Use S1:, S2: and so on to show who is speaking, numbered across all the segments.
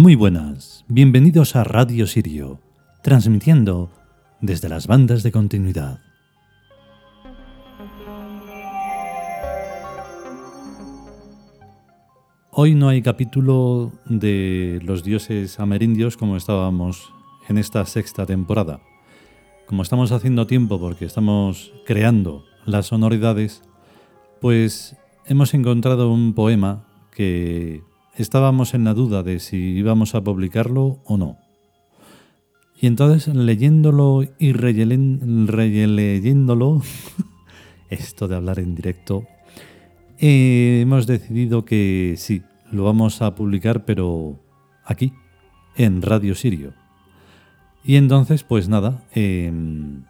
S1: Muy buenas, bienvenidos a Radio Sirio, transmitiendo desde las bandas de continuidad. Hoy no hay capítulo de los dioses amerindios como estábamos en esta sexta temporada. Como estamos haciendo tiempo porque estamos creando las sonoridades, pues hemos encontrado un poema que estábamos en la duda de si íbamos a publicarlo o no. Y entonces leyéndolo y releyéndolo, esto de hablar en directo, eh, hemos decidido que sí, lo vamos a publicar, pero aquí, en Radio Sirio. Y entonces, pues nada, em,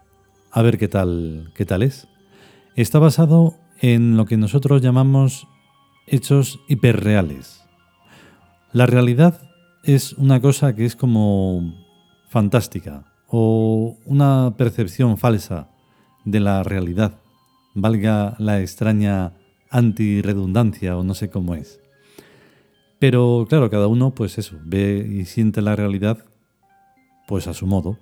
S1: a ver qué tal, qué tal es. Está basado en lo que nosotros llamamos hechos hiperreales. La realidad es una cosa que es como fantástica o una percepción falsa de la realidad, valga la extraña antirredundancia o no sé cómo es. Pero claro, cada uno pues eso, ve y siente la realidad pues a su modo.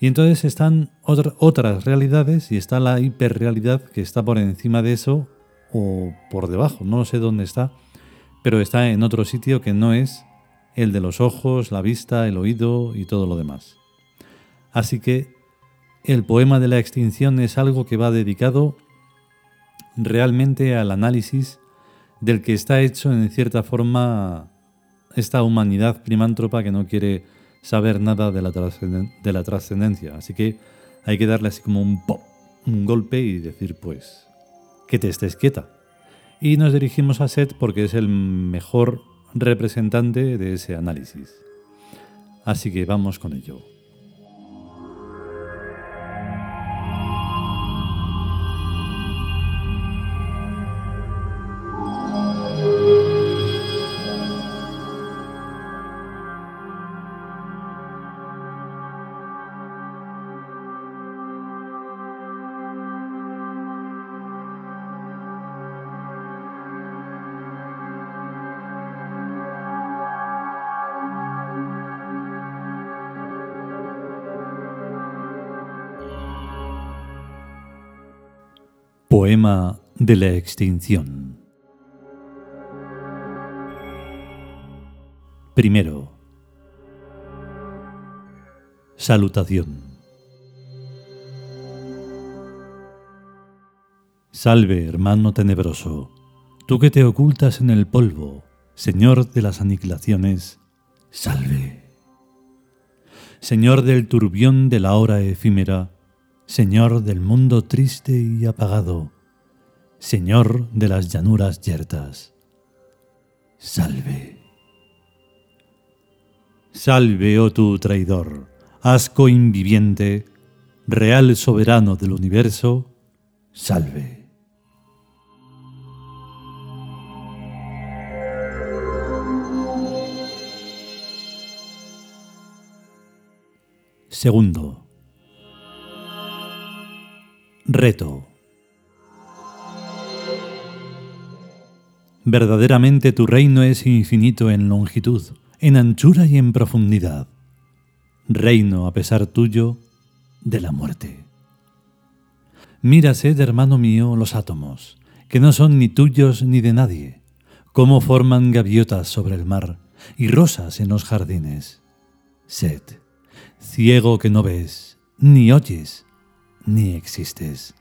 S1: Y entonces están otras realidades y está la hiperrealidad que está por encima de eso o por debajo, no sé dónde está, pero está en otro sitio que no es el de los ojos, la vista, el oído y todo lo demás. Así que el poema de la extinción es algo que va dedicado realmente al análisis del que está hecho en cierta forma esta humanidad primántropa que no quiere saber nada de la, trascendencia. Así que hay que darle así como un pop, un golpe y decir pues que te estés quieta. Y nos dirigimos a Seth porque es el mejor representante de ese análisis. Así que vamos con ello. Poema de la extinción. Primero. Salutación. Salve, hermano tenebroso, tú que te ocultas en el polvo, Señor de las aniquilaciones, salve. Señor del turbión de la hora efímera, Señor del mundo triste y apagado, Señor de las llanuras yertas, salve. Salve, oh tú traidor, asco inviviente, real soberano del universo, salve. Segundo. Reto. Verdaderamente tu reino es infinito en longitud, en anchura y en profundidad. Reino, a pesar tuyo, de la muerte. Mírase, hermano mío, los átomos, que no son ni tuyos ni de nadie, cómo forman gaviotas sobre el mar y rosas en los jardines. Sed, ciego que no ves, ni oyes, ni existes.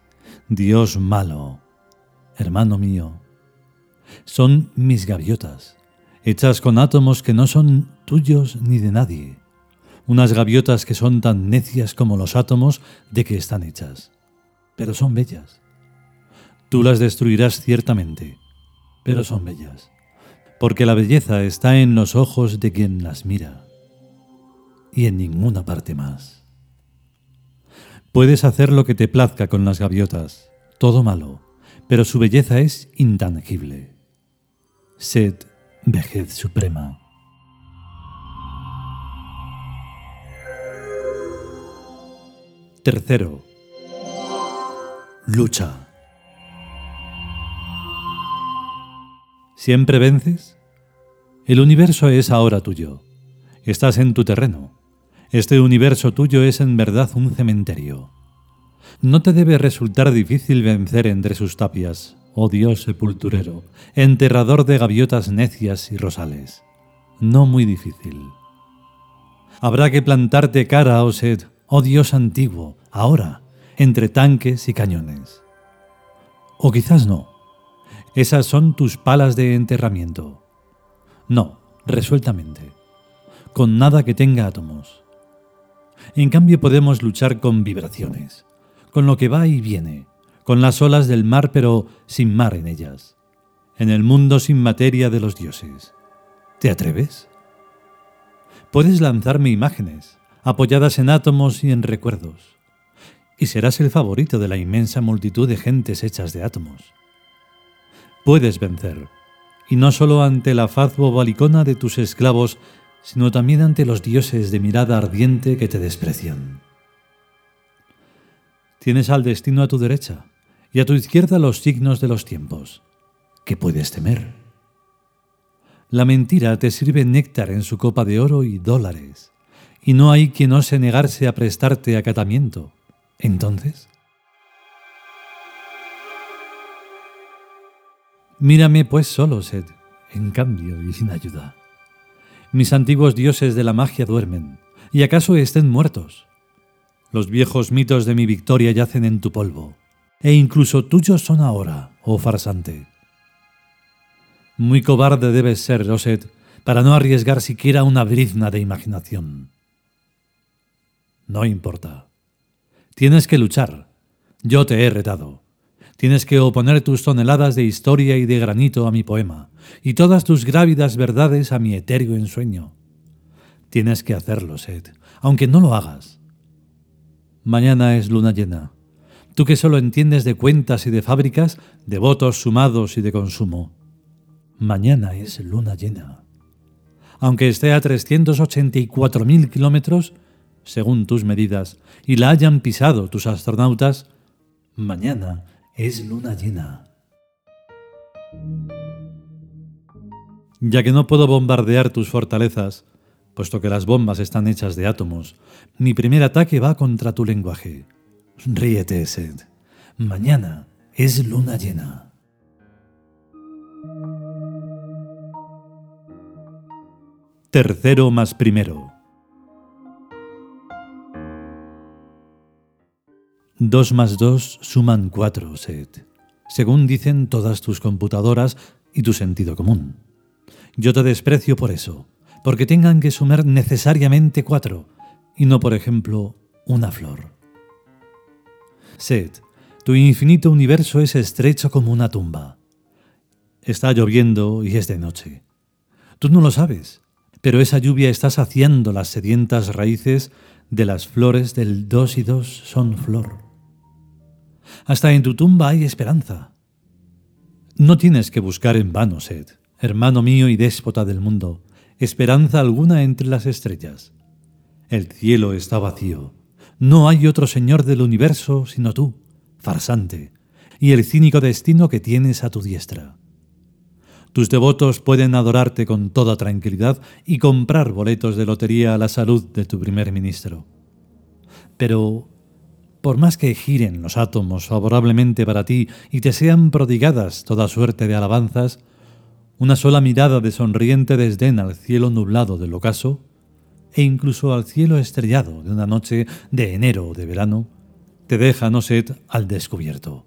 S1: Dios malo, hermano mío, son mis gaviotas, hechas con átomos que no son tuyos ni de nadie, unas gaviotas que son tan necias como los átomos de que están hechas, pero son bellas. Tú las destruirás ciertamente, pero son bellas, porque la belleza está en los ojos de quien las mira y en ninguna parte más. Puedes hacer lo que te plazca con las gaviotas, todo malo, pero su belleza es intangible. Sed vejez suprema. Tercero. Lucha. ¿Siempre vences? El universo es ahora tuyo. Estás en tu terreno. Este universo tuyo es en verdad un cementerio. No te debe resultar difícil vencer entre sus tapias, oh Dios sepulturero, enterrador de gaviotas necias y rosales. No muy difícil. Habrá que plantarte cara, oh sed, oh Dios antiguo, ahora, entre tanques y cañones. O quizás no. Esas son tus palas de enterramiento. No, resueltamente con nada que tenga átomos. En cambio podemos luchar con vibraciones, con lo que va y viene, con las olas del mar pero sin mar en ellas, en el mundo sin materia de los dioses. ¿Te atreves? Puedes lanzarme imágenes, apoyadas en átomos y en recuerdos, y serás el favorito de la inmensa multitud de gentes hechas de átomos. Puedes vencer, y no solo ante la faz bobalicona de tus esclavos sino también ante los dioses de mirada ardiente que te desprecian. Tienes al destino a tu derecha y a tu izquierda los signos de los tiempos. ¿Qué puedes temer? La mentira te sirve néctar en su copa de oro y dólares, y no hay quien ose negarse a prestarte acatamiento. Entonces, mírame pues solo, Sed, en cambio y sin ayuda. Mis antiguos dioses de la magia duermen, y acaso estén muertos. Los viejos mitos de mi victoria yacen en tu polvo, e incluso tuyos son ahora, oh farsante. Muy cobarde debes ser, Roset, para no arriesgar siquiera una brizna de imaginación. No importa. Tienes que luchar. Yo te he retado. Tienes que oponer tus toneladas de historia y de granito a mi poema, y todas tus grávidas verdades a mi etéreo ensueño. Tienes que hacerlo, Seth, aunque no lo hagas. Mañana es luna llena. Tú que solo entiendes de cuentas y de fábricas, de votos sumados y de consumo. Mañana es luna llena. Aunque esté a 384.000 kilómetros, según tus medidas, y la hayan pisado tus astronautas, mañana es luna llena. Ya que no puedo bombardear tus fortalezas, puesto que las bombas están hechas de átomos, mi primer ataque va contra tu lenguaje. Ríete, Sed. Mañana es luna llena. Tercero más primero. 2 más 2 suman 4, Seth, según dicen todas tus computadoras y tu sentido común. Yo te desprecio por eso, porque tengan que sumar necesariamente 4 y no, por ejemplo, una flor. Seth, tu infinito universo es estrecho como una tumba. Está lloviendo y es de noche. Tú no lo sabes, pero esa lluvia está saciando las sedientas raíces de las flores del dos y dos son flor. Hasta en tu tumba hay esperanza. No tienes que buscar en vano, Sed, hermano mío y déspota del mundo, esperanza alguna entre las estrellas. El cielo está vacío. No hay otro Señor del universo sino tú, farsante, y el cínico destino que tienes a tu diestra. Tus devotos pueden adorarte con toda tranquilidad y comprar boletos de lotería a la salud de tu primer ministro. Pero por más que giren los átomos favorablemente para ti y te sean prodigadas toda suerte de alabanzas, una sola mirada de sonriente desdén al cielo nublado del ocaso, e incluso al cielo estrellado de una noche de enero o de verano, te deja, no sed, al descubierto,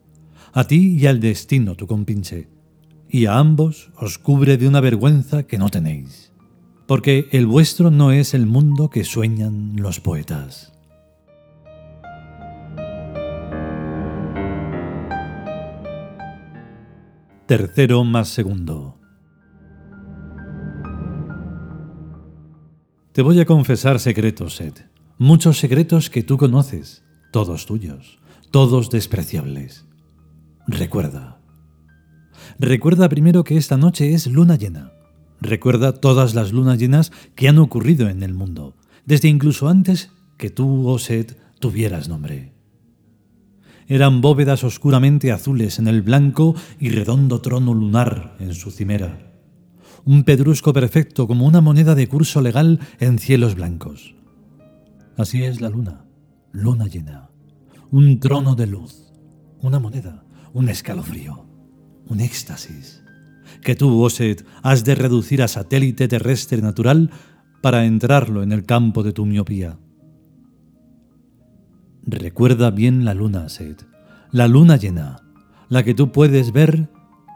S1: a ti y al destino tu compinche, y a ambos os cubre de una vergüenza que no tenéis, porque el vuestro no es el mundo que sueñan los poetas. Tercero más segundo. Te voy a confesar secretos, Seth, muchos secretos que tú conoces, todos tuyos, todos despreciables. Recuerda. Recuerda primero que esta noche es luna llena. Recuerda todas las lunas llenas que han ocurrido en el mundo, desde incluso antes que tú, oh Seth, tuvieras nombre eran bóvedas oscuramente azules en el blanco y redondo trono lunar en su cimera. un pedrusco perfecto como una moneda de curso legal en cielos blancos. Así es la luna, luna llena, un trono de luz, una moneda, un escalofrío, un éxtasis, que tú, Oset, has de reducir a satélite terrestre natural para entrarlo en el campo de tu miopía. Recuerda bien la luna, Set, la luna llena, la que tú puedes ver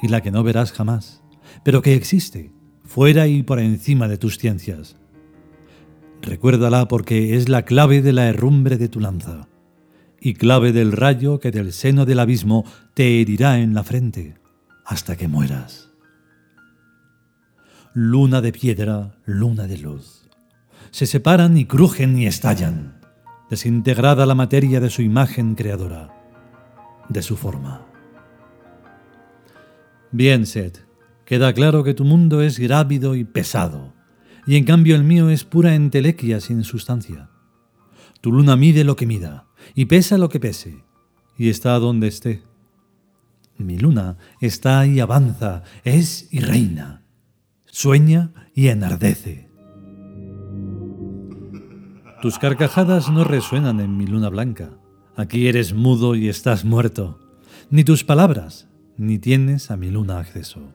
S1: y la que no verás jamás, pero que existe, fuera y por encima de tus ciencias. Recuérdala porque es la clave de la herrumbre de tu lanza, y clave del rayo que del seno del abismo te herirá en la frente hasta que mueras. Luna de piedra, luna de luz. Se separan y crujen y estallan, desintegrada la materia de su imagen creadora, de su forma. Bien, Seth, queda claro que tu mundo es grávido y pesado, y en cambio el mío es pura entelequia sin sustancia. Tu luna mide lo que mida, y pesa lo que pese, y está donde esté. Mi luna está y avanza, es y reina, sueña y enardece. Tus carcajadas no resuenan en mi luna blanca. Aquí eres mudo y estás muerto. Ni tus palabras, ni tienes a mi luna acceso.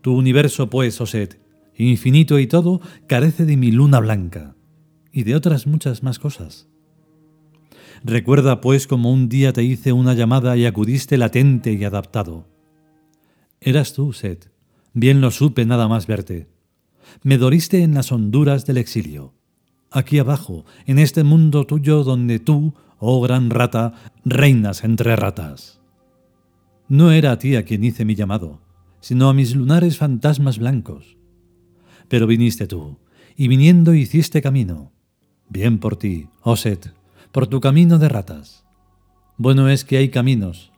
S1: Tu universo, pues, Oset, infinito y todo, carece de mi luna blanca y de otras muchas más cosas. Recuerda, pues, como un día te hice una llamada y acudiste latente y adaptado. Eras tú, Set. Bien lo supe nada más verte. Me doriste en las honduras del exilio. Aquí abajo, en este mundo tuyo donde tú, oh gran rata, reinas entre ratas. No era a ti a quien hice mi llamado, sino a mis lunares fantasmas blancos pero viniste tú, y viniendo hiciste camino. Bien por ti, Oset, por tu camino de ratas. Bueno es que hay caminos.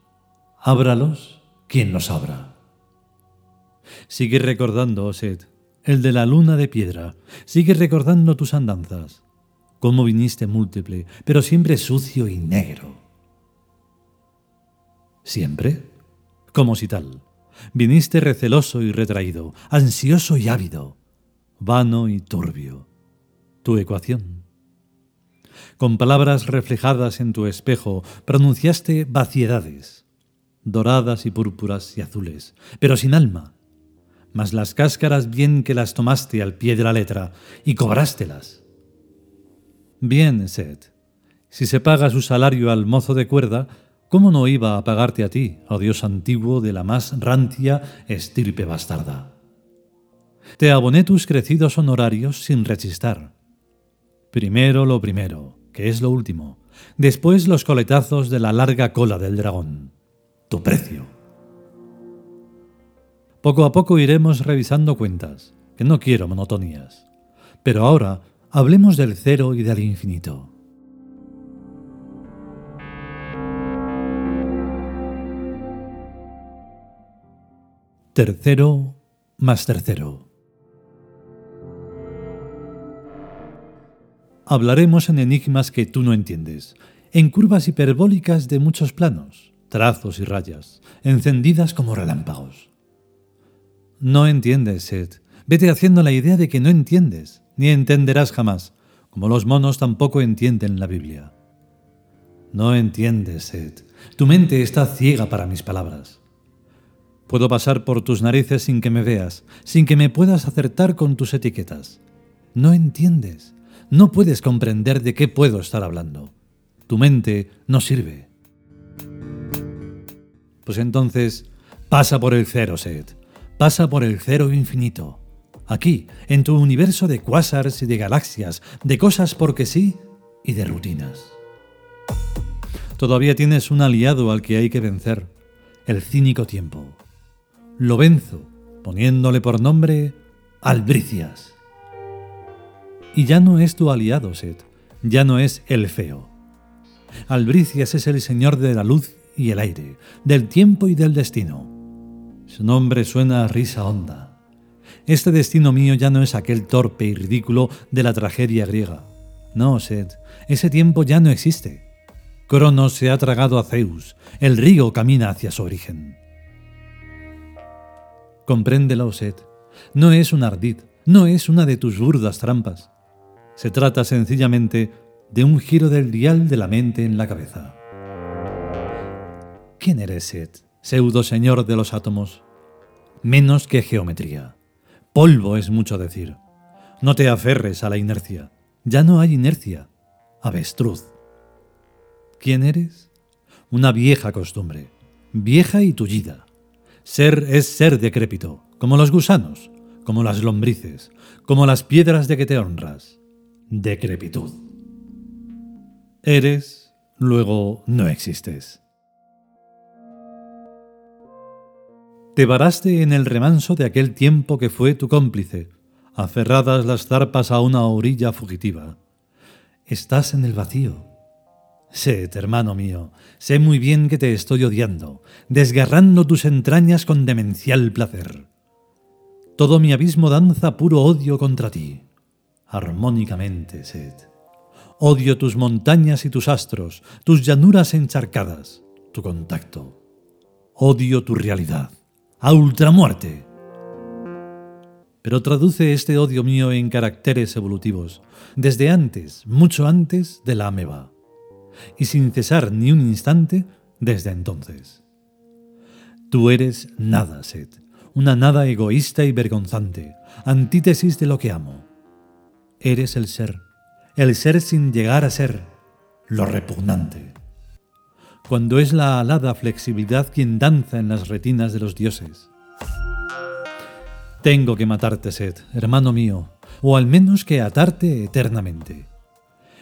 S1: Ábralos quien los abra. Sigue recordando, Oset, el de la luna de piedra. Sigue recordando tus andanzas. Cómo viniste múltiple, pero siempre sucio y negro. ¿Siempre? Como si tal. Viniste receloso y retraído, ansioso y ávido vano y turbio. Tu ecuación. Con palabras reflejadas en tu espejo pronunciaste vaciedades, doradas y púrpuras y azules, pero sin alma. Mas las cáscaras bien que las tomaste al pie de la letra y cobrástelas. Bien, Seth, si se paga su salario al mozo de cuerda, ¿cómo no iba a pagarte a ti, oh Dios antiguo de la más rancia estirpe bastarda? Te aboné tus crecidos honorarios sin rechistar. Primero lo primero, que es lo último. Después los coletazos de la larga cola del dragón. Tu precio. Poco a poco iremos revisando cuentas, que no quiero monotonías. Pero ahora hablemos del cero y del infinito. Tercero más tercero. Hablaremos en enigmas que tú no entiendes, en curvas hiperbólicas de muchos planos, trazos y rayas, encendidas como relámpagos. No entiendes, Seth. Vete haciendo la idea de que no entiendes, ni entenderás jamás, como los monos tampoco entienden la Biblia. No entiendes, Seth. Tu mente está ciega para mis palabras. Puedo pasar por tus narices sin que me veas, sin que me puedas acertar con tus etiquetas. No entiendes no puedes comprender de qué puedo estar hablando. Tu mente no sirve. Pues entonces, pasa por el cero, Seth. Pasa por el cero infinito. Aquí, en tu universo de cuásars y de galaxias, de cosas porque sí y de rutinas. Todavía tienes un aliado al que hay que vencer, el cínico tiempo. Lo venzo, poniéndole por nombre Albricias. Y ya no es tu aliado, Seth, ya no es el feo. Albricias es el señor de la luz y el aire, del tiempo y del destino. Su nombre suena a risa honda. Este destino mío ya no es aquel torpe y ridículo de la tragedia griega. No, Seth, ese tiempo ya no existe. Cronos se ha tragado a Zeus, el río camina hacia su origen. Compréndelo, Seth. No es un ardid, no es una de tus burdas trampas. Se trata sencillamente de un giro del dial de la mente en la cabeza. ¿Quién eres, Seth, pseudo señor de los átomos? Menos que geometría. Polvo es mucho decir. No te aferres a la inercia. Ya no hay inercia. Avestruz. ¿Quién eres? Una vieja costumbre. Vieja y tullida. Ser es ser decrépito, como los gusanos, como las lombrices, como las piedras de que te honras. Decrepitud. Eres, luego no existes. Te varaste en el remanso de aquel tiempo que fue tu cómplice, aferradas las zarpas a una orilla fugitiva. Estás en el vacío. Sé, hermano mío, sé muy bien que te estoy odiando, desgarrando tus entrañas con demencial placer. Todo mi abismo danza puro odio contra ti. Armónicamente, Sed. Odio tus montañas y tus astros, tus llanuras encharcadas, tu contacto. Odio tu realidad a ultramuerte. Pero traduce este odio mío en caracteres evolutivos, desde antes, mucho antes de la ameba, y sin cesar ni un instante desde entonces. Tú eres nada, Seth, una nada egoísta y vergonzante, antítesis de lo que amo. Eres el ser, el ser sin llegar a ser, lo repugnante cuando es la alada flexibilidad quien danza en las retinas de los dioses. Tengo que matarte, Seth, hermano mío, o al menos que atarte eternamente.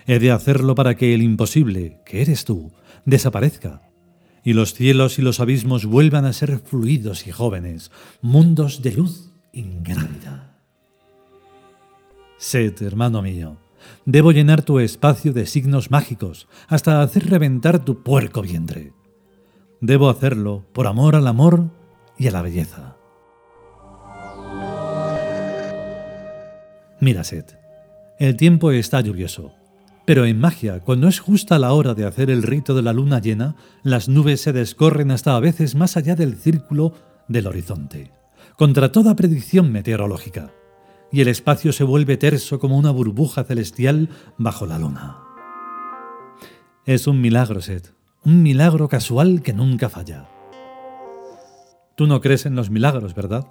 S1: He de hacerlo para que el imposible, que eres tú, desaparezca, y los cielos y los abismos vuelvan a ser fluidos y jóvenes, mundos de luz ingrávida. Seth, hermano mío, Debo llenar tu espacio de signos mágicos hasta hacer reventar tu puerco vientre. Debo hacerlo por amor al amor y a la belleza. Mira, Seth, el tiempo está lluvioso, pero en magia, cuando es justa la hora de hacer el rito de la luna llena, las nubes se descorren hasta a veces más allá del círculo del horizonte, contra toda predicción meteorológica y el espacio se vuelve terso como una burbuja celestial bajo la luna. Es un milagro, Seth, un milagro casual que nunca falla. Tú no crees en los milagros, ¿verdad?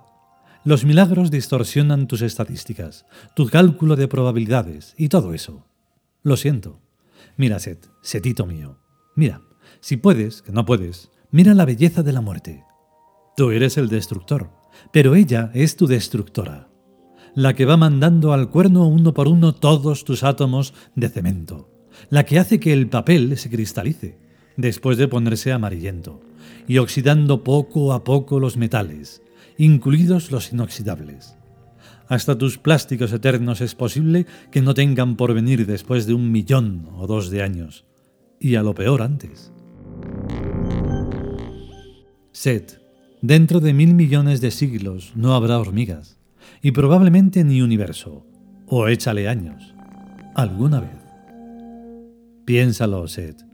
S1: Los milagros distorsionan tus estadísticas, tu cálculo de probabilidades y todo eso. Lo siento. Mira, Seth, setito mío. Mira, si puedes, que no puedes, mira la belleza de la muerte. Tú eres el destructor, pero ella es tu destructora la que va mandando al cuerno uno por uno todos tus átomos de cemento, la que hace que el papel se cristalice después de ponerse amarillento, y oxidando poco a poco los metales, incluidos los inoxidables. Hasta tus plásticos eternos es posible que no tengan por venir después de un millón o dos de años, y a lo peor antes. Set, dentro de mil millones de siglos no habrá hormigas, y probablemente ni universo, o échale años, alguna vez. Piénsalo, Seth.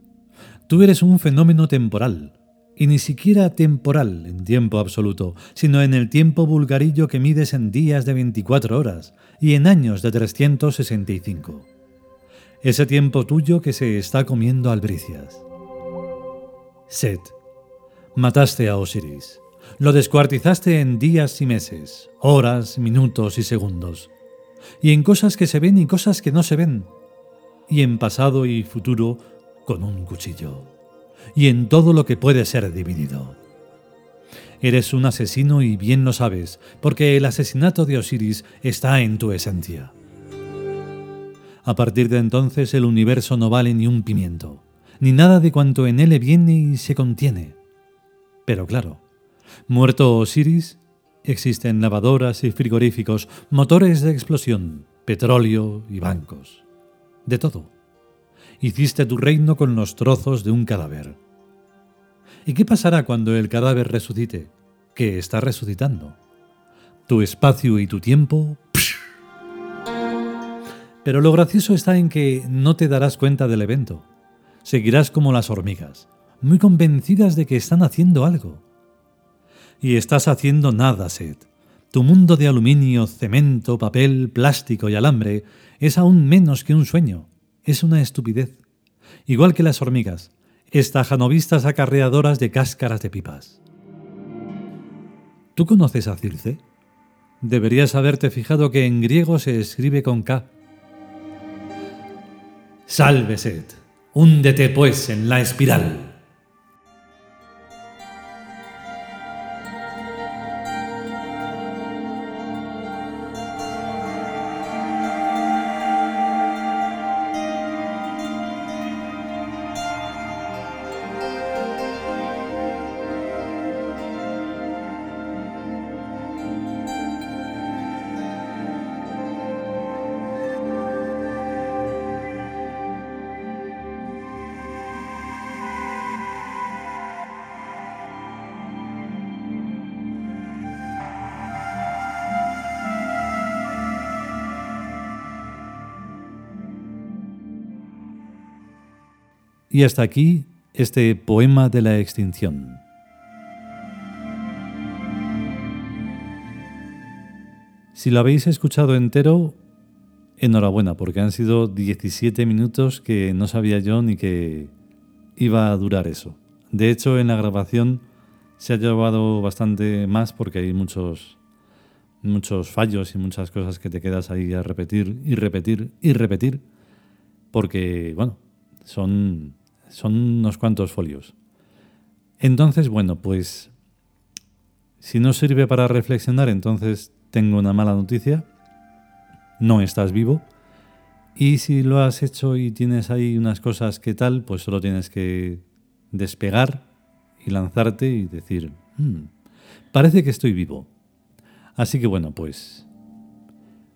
S1: Tú eres un fenómeno temporal, y ni siquiera temporal en tiempo absoluto, sino en el tiempo vulgarillo que mides en días de 24 horas y en años de 365. Ese tiempo tuyo que se está comiendo albricias. Seth, mataste a Osiris. Lo descuartizaste en días y meses, horas, minutos y segundos, y en cosas que se ven y cosas que no se ven, y en pasado y futuro con un cuchillo, y en todo lo que puede ser dividido. Eres un asesino y bien lo sabes, porque el asesinato de Osiris está en tu esencia. A partir de entonces el universo no vale ni un pimiento, ni nada de cuanto en él viene y se contiene. Pero claro, Muerto Osiris, existen lavadoras y frigoríficos, motores de explosión, petróleo y bancos. De todo. Hiciste tu reino con los trozos de un cadáver. ¿Y qué pasará cuando el cadáver resucite? Que está resucitando. Tu espacio y tu tiempo... Pero lo gracioso está en que no te darás cuenta del evento. Seguirás como las hormigas, muy convencidas de que están haciendo algo y estás haciendo nada, Seth. Tu mundo de aluminio, cemento, papel, plástico y alambre es aún menos que un sueño, es una estupidez. Igual que las hormigas, estajanovistas acarreadoras de cáscaras de pipas. ¿Tú conoces a Circe? Deberías haberte fijado que en griego se escribe con K. Salve Set, húndete pues en la espiral. Y hasta aquí este poema de la extinción. Si lo habéis escuchado entero, enhorabuena, porque han sido 17 minutos que no sabía yo ni que iba a durar eso. De hecho, en la grabación se ha llevado bastante más porque hay muchos, muchos fallos y muchas cosas que te quedas ahí a repetir y repetir y repetir, porque, bueno, son son unos cuantos folios. Entonces, bueno, pues si no sirve para reflexionar, entonces tengo una mala noticia. No estás vivo. Y si lo has hecho y tienes ahí unas cosas que tal, pues solo tienes que despegar y lanzarte y decir, hmm, parece que estoy vivo. Así que bueno, pues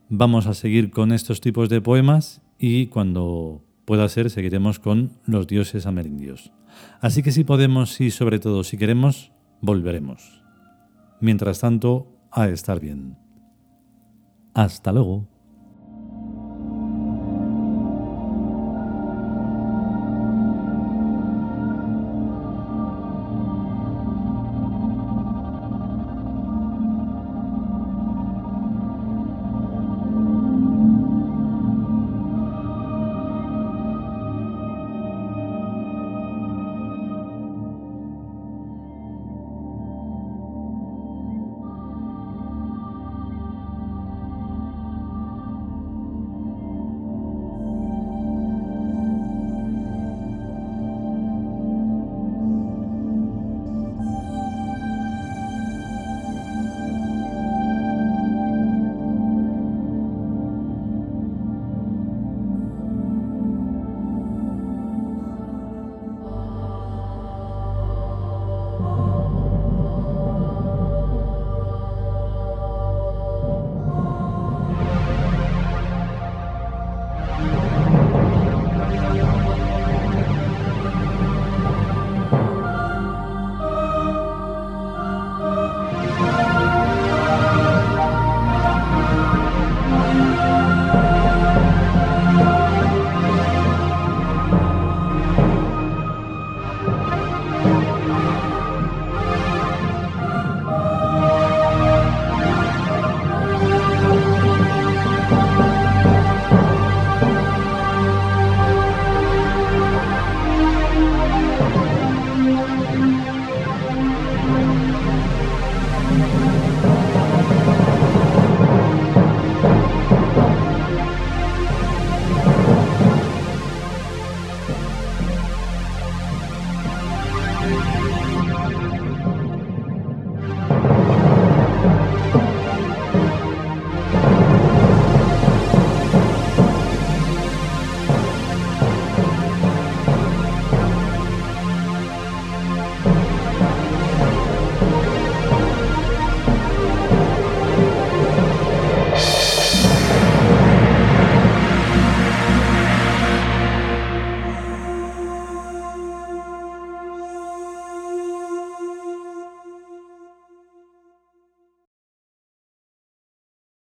S1: vamos a seguir con estos tipos de poemas y cuando pueda ser, seguiremos con los dioses amerindios. Así que si podemos y sobre todo si queremos, volveremos. Mientras tanto, a estar bien. Hasta luego.